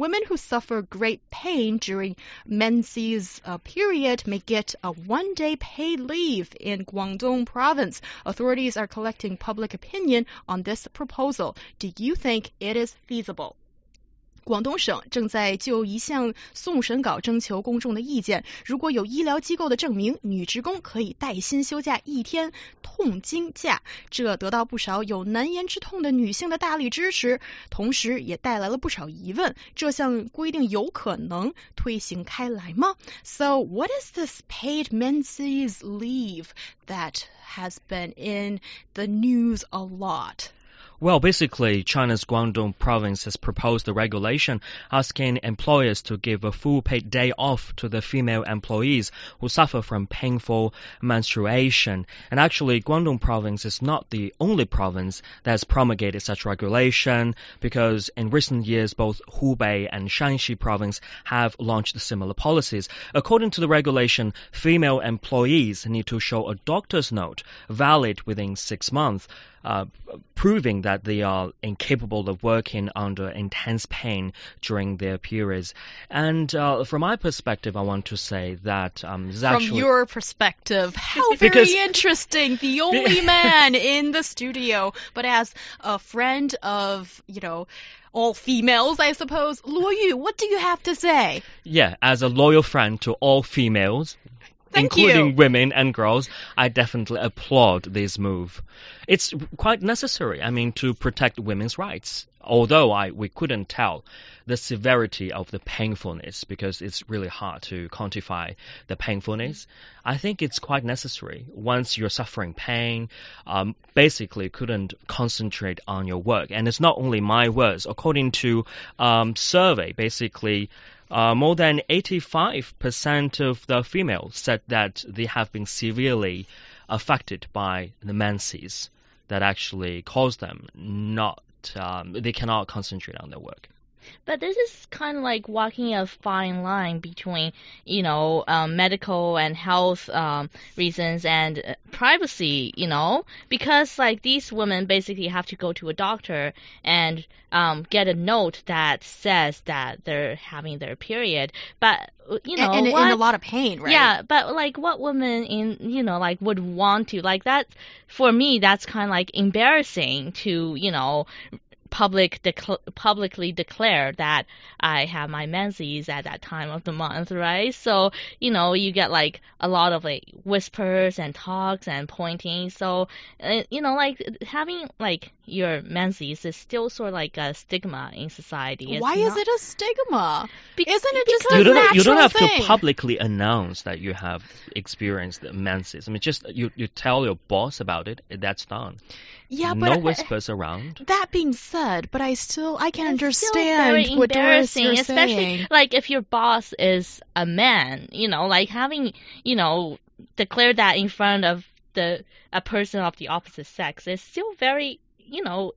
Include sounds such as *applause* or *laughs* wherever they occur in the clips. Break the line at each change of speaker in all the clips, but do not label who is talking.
Women who suffer great pain during menses uh, period may get a one-day paid leave in Guangdong province. Authorities are collecting public opinion on this proposal. Do you think it is feasible? 广东省正在就一项送审稿征求公众的意见。如果有医疗机构的证明，女职工可以带薪休假一天痛经假，这得到不少有难言之痛的女性的大力支持，同时也带来了不少疑问：这项规定有可能推行开来吗？So what is this paid menses leave that has been in the news a lot?
Well, basically, China's Guangdong province has proposed a regulation asking employers to give a full paid day off to the female employees who suffer from painful menstruation. And actually, Guangdong province is not the only province that has promulgated such regulation because in recent years, both Hubei and Shanxi province have launched similar policies. According to the regulation, female employees need to show a doctor's note valid within six months. Uh, proving that they are incapable of working under intense pain during their periods. And uh, from my perspective, I want to say that um,
From
actually
your perspective, how *laughs*
Because-
very interesting. The *laughs* only man in the studio, but as a friend of, you know, all females, I suppose. Luo Yu, what do you have to say?
yeah, as a loyal friend to all females.
Thank
including
you.
women and girls, I definitely applaud this move. It's quite necessary, I mean, to protect women's rights. Although I, we couldn't tell the severity of the painfulness because it's really hard to quantify the painfulness. I think it's quite necessary. Once you're suffering pain, um, basically couldn't concentrate on your work. And it's not only my words. According to um, survey, basically, uh, more than 85% of the females said that they have been severely affected by the menses that actually cause them not, um, they cannot concentrate on their work.
But this is kind of like walking a fine line between, you know, um, medical and health um, reasons and uh, privacy, you know, because like these women basically have to go to a doctor and um, get a note that says that they're having their period. But uh, you know,
and, and
what,
in a lot of pain, right?
yeah, but like what woman in you know like would want to like that? For me, that's kind of like embarrassing to you know public publicly declare that I have my menses at that time of the month, right? So you know you get like a lot of like whispers and talks and pointing. So uh, you know like having like your menses is still sort of like a stigma in society. It's
Why is
not-
it a stigma?
Bec-
Isn't it just
because
a
you don't you don't have
thing?
to publicly announce that you have experienced the menses. I mean, just you you tell your boss about it. That's done.
Yeah,
no
but uh,
whispers around.
that being said, but I still I can
It's still very
understand what Doris
embarrassing,
you're
especially
saying.
like if your boss is a man, you know, like having, you know, declare that in front of the a person of the opposite sex is still very, you know,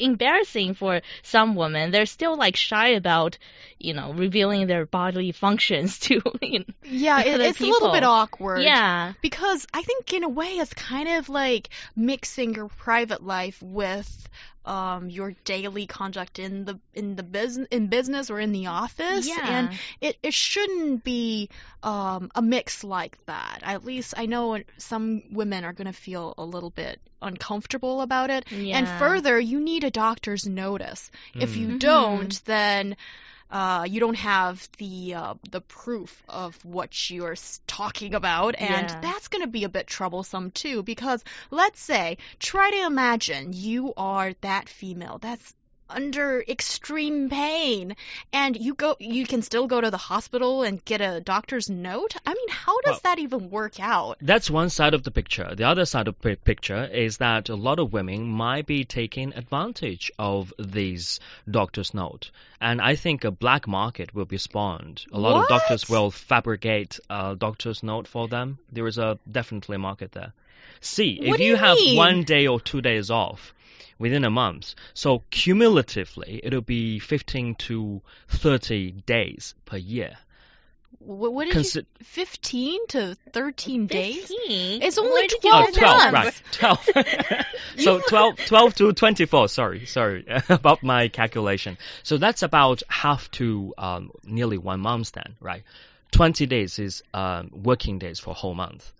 embarrassing for some women. They're still like shy about, you know, revealing their bodily functions *laughs* to, you know,
Yeah, it, it's a little bit awkward.
yeah.
Because I think in a way it's kind of like mixing your private life with um your daily conduct in the in the business in business or in the office
Yeah.
and it it shouldn't be um a mix like that. At least I know some women are going to feel a little bit uncomfortable about it.
Yeah.
And further, you need a doctor's notice. If you
Mhm.
don't, then uh, you don't have the uh, the proof of what you're talking about, and
Yeah.
that's going to be a bit troublesome too. Because let's say, try to imagine you are that female that's under extreme pain, and you go, you can still go to the hospital and get a doctor's note. I mean, how does
Well-
that even work out?
That's one side of the picture. The other side of the picture is that a lot of women might be taking advantage of these doctor's note. And I think a black market will be spawned. A lot of doctors will fabricate a doctor's note for them. There is a definitely a market there. See,
What
if you,
you
have one day or two days off, within a month. So cumulatively, it'll be 15 to 30 days per year.
What, what did
Consi-
you? Fifteen to thirteen days.
15?
It's only
Where did you
Oh,
get
12,
that?
right. 12. *laughs* *laughs* so 12, 12 to 24, sorry, sorry, *laughs* about my calculation. So that's about half to um, nearly one month then, right? 20 days is um, working days for a whole month.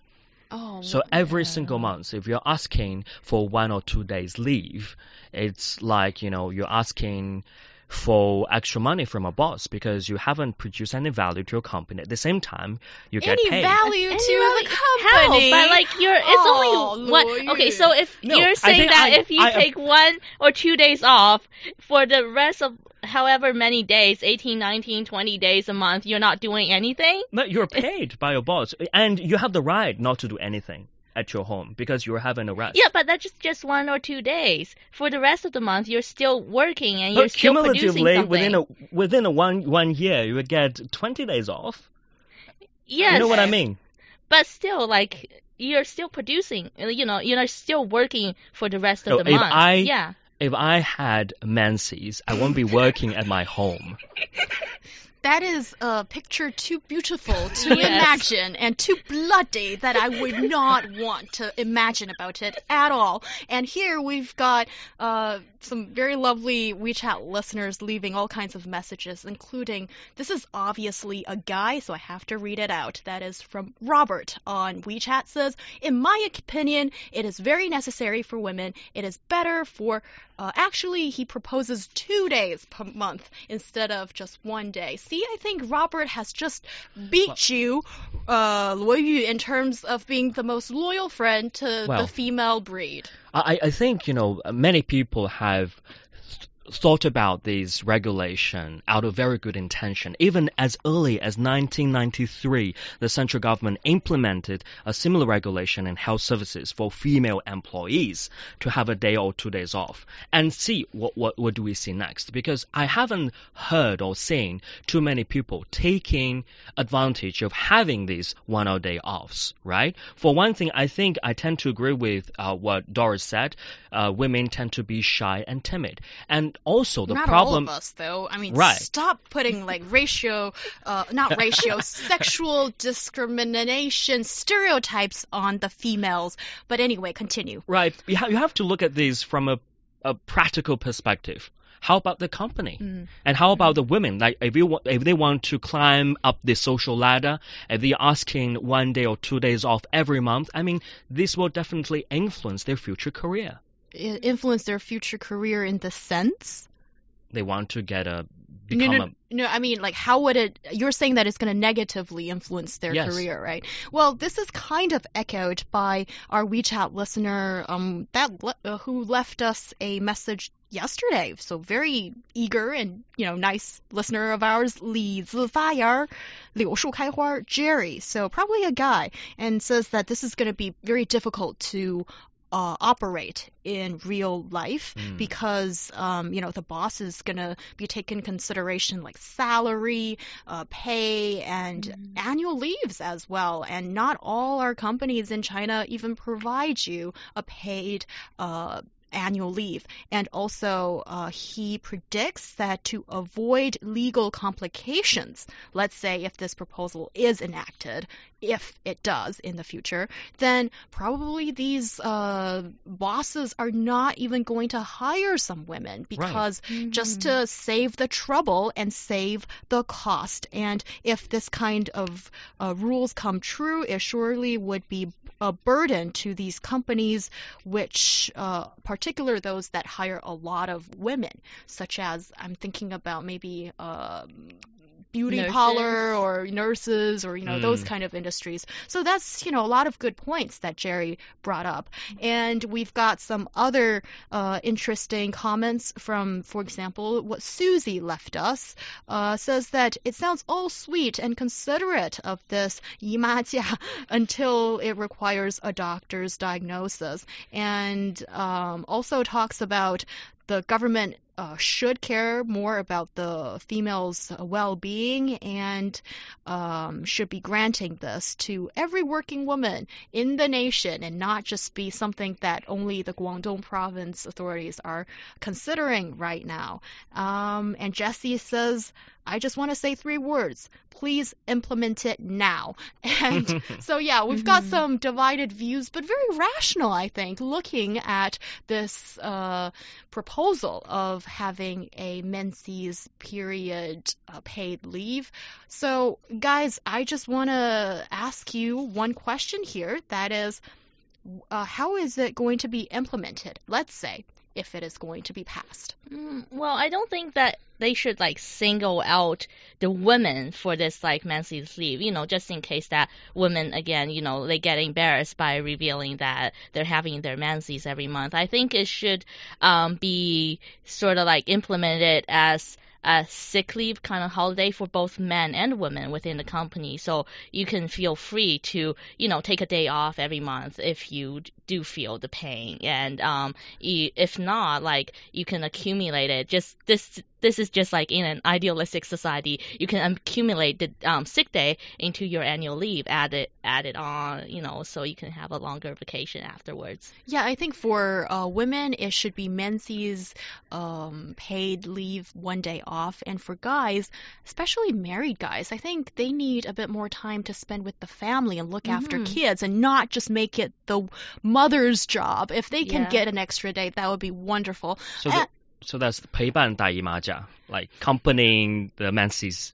Oh,
So every single month, if you're asking for one or two days leave, it's like, you know, you're asking for extra money from a boss because you haven't produced any value to your company. At the same time, you get
any
paid.
value
And
to
you're
the company.
Hell, but like you're, it's
Oh,
only one. Okay, so if
No,
you're saying that
I-
if you
I-
take one or two days off for the rest of however many days, 18, 19, 20 days a month, you're not doing anything.
No, you're paid by your boss, and you have the right not to do anything at your home because you're having a rest.
Yeah, but that's just, just one or two days. For the rest of the month, you're still working and
but
you're still producing
cumulatively,
something.
within a within a one one year, you would get 20 days off.
yes,
You know what I mean?
but still, like you're still producing. uh, You know, you're still working for the rest
So
of the
if
month.
I-
yeah.
If I had menses, I won't be working at my home. *laughs*
That is a picture too beautiful *laughs* to
Yes.
imagine and too bloody that I would not want to imagine about it at all. And here we've got uh, some very lovely WeChat listeners leaving all kinds of messages, including this is obviously a guy, so I have to read it out. That is from Robert on WeChat says, In my opinion, it is very necessary for women. It is better for uh, actually, he proposes two days per month instead of just one day. See, I think Robert has just beat you, uh, Luo Yu, in terms of being the most loyal friend to
Well-
the female breed.
I, I think, you know, many people have thought about this regulation out of very good intention. Even as early as 1993, the central government implemented a similar regulation in health services for female employees to have a day or two days off. And see what, what, what do we see next? Because I haven't heard or seen too many people taking advantage of having these one or day offs, right? For one thing, I think I tend to agree with uh, what Doris said. Uh, women tend to be shy and timid. And also the
not
problem
all of us, though. I mean,
Right.
stop putting like ratio, uh, not ratio, *laughs* sexual discrimination stereotypes on the females. But anyway, continue.
Right. You, ha- you have to look at these from a, a practical perspective. How about the company?
Mm.
And how about the women? Like, if you if they want to climb up the social ladder, if they're asking one day or two days off every month, I mean, this will definitely influence their future career
influence their future career in the sense
they want to get a
no, no,
a...
no, I mean, like, how would it? You're saying that it's going to negatively influence their
yes.
career, right? Well, this is kind of echoed by our WeChat listener, um, that le uh, who left us a message yesterday. So very eager and you know nice listener of ours, Li Zifayer, Liu Shukaihua, Jerry. So probably a guy, and says that this is going to be very difficult to uh, operate in real life
Mm.
because um, you know the boss is gonna be taking consideration like salary, uh, pay, and annual leaves as well. And not all our companies in China even provide you a paid uh, annual leave. And also, uh, he predicts that to avoid legal complications, let's say if this proposal is enacted, if it does in the future, then probably these uh, bosses are not even going to hire some women because just to save the trouble and save the cost. And if this kind of uh, rules come true, it surely would be a burden to these companies, which, uh, particular those that hire a lot of women, such as I'm thinking about maybe. Um, beauty
nurses.
parlor or nurses or you know mm. those
hmm.
kind of industries. So that's you know a lot of good points that Jerry brought up, and we've got some other uh, interesting comments from, for example, what Susie left us uh, says that it sounds all sweet and considerate of this yimajia *laughs* until it requires a doctor's diagnosis, and um, also talks about the government uh, should care more about the female's well-being and um, should be granting this to every working woman in the nation and not just be something that only the Guangdong province authorities are considering right now. Um, and Jesse says, I just want to say three words. Please implement it now. *laughs* And *laughs* so, yeah, we've got
Mm-hmm.
some divided views, but very rational, I think, looking at this uh, proposal of having a menses period uh, paid leave. So, guys, I just want to ask you one question here. That is, uh, how is it going to be implemented? Let's say if it is going to be passed.
Mm, well, I don't think that they should like single out the women for this like menses leave, you know, just in case that women again, you know, they get embarrassed by revealing that they're having their menses every month. I think it should um, be sort of like implemented as a sick leave kind of holiday for both men and women within the company. So you can feel free to, you know, take a day off every month if you do feel the pain. And um, if not, like you can accumulate it. Just this, this is just like in an idealistic society, you can accumulate the um, sick day into your annual leave, add it, add it on, you know, so you can have a longer vacation afterwards.
Yeah, I think for uh, women, it should be menses um, paid leave one day off. And for guys, especially married guys, I think they need a bit more time to spend with the family and look after
Mhm.
kids and not just make it the mother's job. If they can
Yeah.
get an extra day, that would be wonderful.
So,
Uh,
the, so that's 陪伴大姨妈假, like accompanying the menses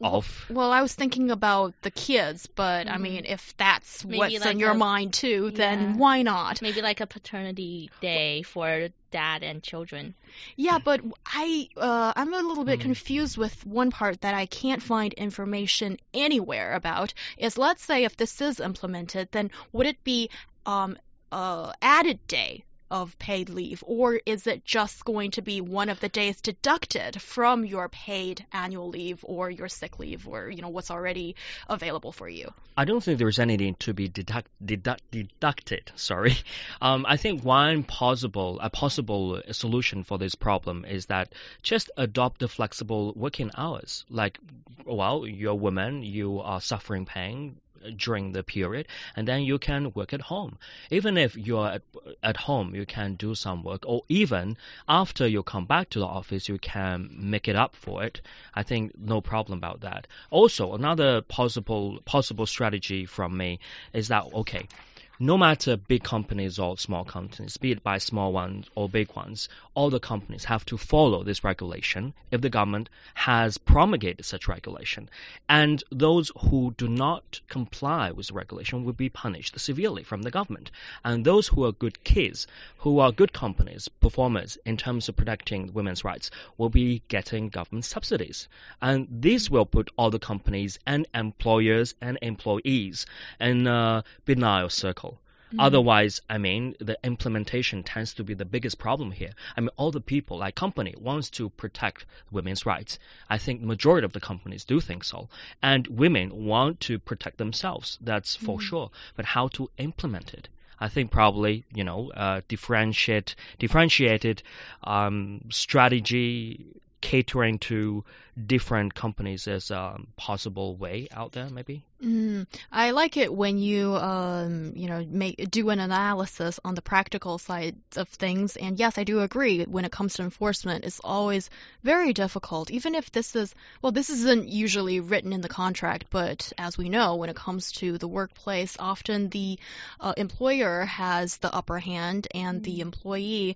off.
Well, I was thinking about the kids, but I
Mhm.
mean, if that's
Maybe
what's
like
in your
a-
mind too, then
Yeah.
why not?
Maybe like a paternity day for dad and children.
Yeah, but I uh, I'm a little bit
Mm.
confused with one part that I can't find information anywhere about. Is let's say if this is implemented, then would it be um uh added day of paid leave, or is it just going to be one of the days deducted from your paid annual leave or your sick leave, or you know what's already available for you?
I don't think there's anything to be deduct, deduct, deducted. Sorry. *laughs* Um, I think one possible a possible solution for this problem is that just adopt the flexible working hours. Like, well, you're a woman, you are suffering pain during the period, and then you can work at home. Even if you're at, at home, you can do some work, or even after you come back to the office, you can make it up for it. I think no problem about that. Also, another possible possible strategy from me is that okay, no matter big companies or small companies, be it by small ones or big ones, all the companies have to follow this regulation if the government has promulgated such regulation. And those who do not comply with the regulation will be punished severely from the government. And those who are good kids, who are good companies, performers in terms of protecting women's rights, will be getting government subsidies. And this will put all the companies and employers and employees in a benign circle. Otherwise, I mean, the implementation tends to be the biggest problem here. I mean, all the people, like company, wants to protect women's rights. I think the majority of the companies do think so. And women want to protect themselves. That's for sure. But how to implement it? I think probably, you know, uh, differentiate, differentiated um, strategy catering to different companies is a possible way out there, maybe.
Mm, I like it when you, um, you know, make do an analysis on the practical side of things. And yes, I do agree. When it comes to enforcement, it's always very difficult. Even if this is, well, this isn't usually written in the contract, but as we know, when it comes to the workplace, often the uh, employer has the upper hand, and the employee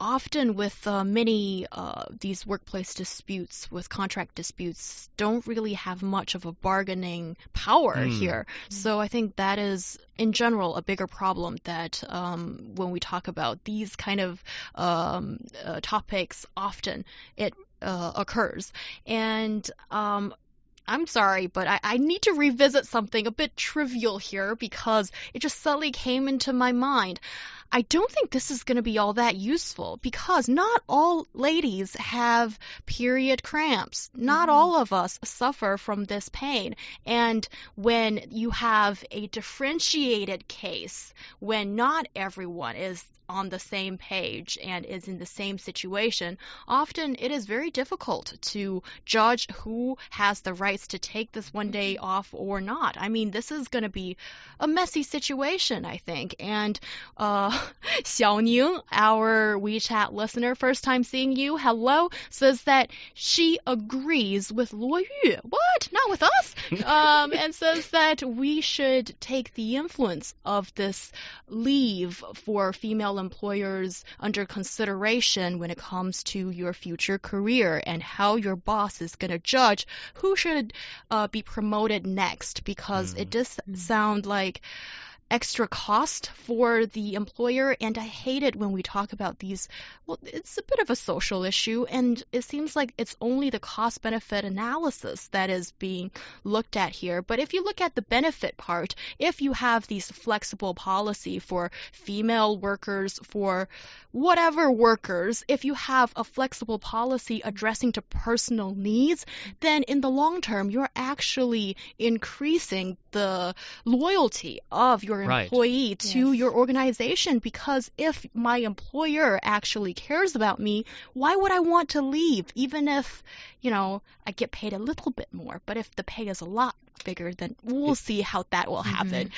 often with uh, many uh, these workplace disputes, with contract disputes, don't really have much of a bargaining power
Mm.
here. So I think that is, in general, a bigger problem that um, when we talk about these kind of um, uh, topics, often it uh, occurs. And um, I'm sorry, but I, I need to revisit something a bit trivial here because it just suddenly came into my mind. I don't think this is going to be all that useful because not all ladies have period cramps. Not
Mhm.
all of us suffer from this pain. And when you have a differentiated case, when not everyone is on the same page and is in the same situation, often it is very difficult to judge who has the rights to take this one day off or not. I mean, this is going to be a messy situation, I think. And uh, Xiao Ning, our WeChat listener, first time seeing you, hello, says that she agrees with Luo Yu. What? Not with us? *laughs* um, and says that we should take the influence of this leave for female employers under consideration when it comes to your future career and how your boss is going to judge who should uh, be promoted next because it does sound like extra cost for the employer and I hate it when we talk about these well it's a bit of a social issue and it seems like it's only the cost benefit analysis that is being looked at here. But if you look at the benefit part if you have these flexible policy for female workers for whatever workers if you have a flexible policy addressing to personal needs then in the long term you're actually increasing the loyalty of your
Right.
employee to
Yes.
your organization because if my employer actually cares about me, why would I want to leave even if, you know, I get paid a little bit more? But if the pay is a lot bigger, then we'll see how that will mm-hmm. happen.